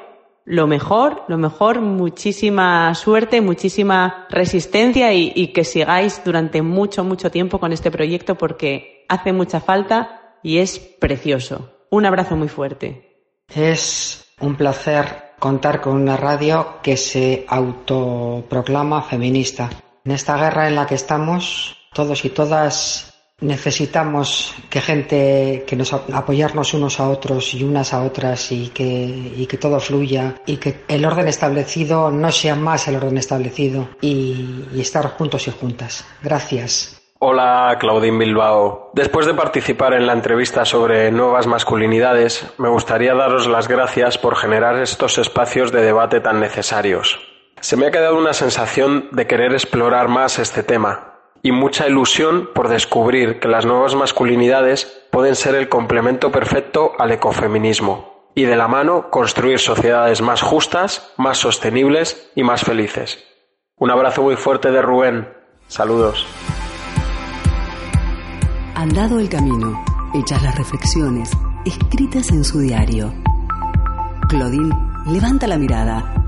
lo mejor, lo mejor, muchísima suerte, muchísima resistencia y, y que sigáis durante mucho, mucho tiempo con este proyecto porque hace mucha falta y es precioso. Un abrazo muy fuerte. Es un placer contar con una radio que se autoproclama feminista. En esta guerra en la que estamos, todos y todas necesitamos que gente, que nos apoyarnos unos a otros y unas a otras y que, todo fluya y que el orden establecido no sea más el orden establecido y, y estar juntos y juntas. Gracias. Hola, Claudín Bilbao. Después de participar en la entrevista sobre nuevas masculinidades, me gustaría daros las gracias por generar estos espacios de debate tan necesarios. Se me ha quedado una sensación de querer explorar más este tema y mucha ilusión por descubrir que las nuevas masculinidades pueden ser el complemento perfecto al ecofeminismo y de la mano construir sociedades más justas, más sostenibles y más felices. Un abrazo muy fuerte de Rubén. Saludos. Andado el camino, hechas las reflexiones, escritas en su diario. Claudine levanta la mirada,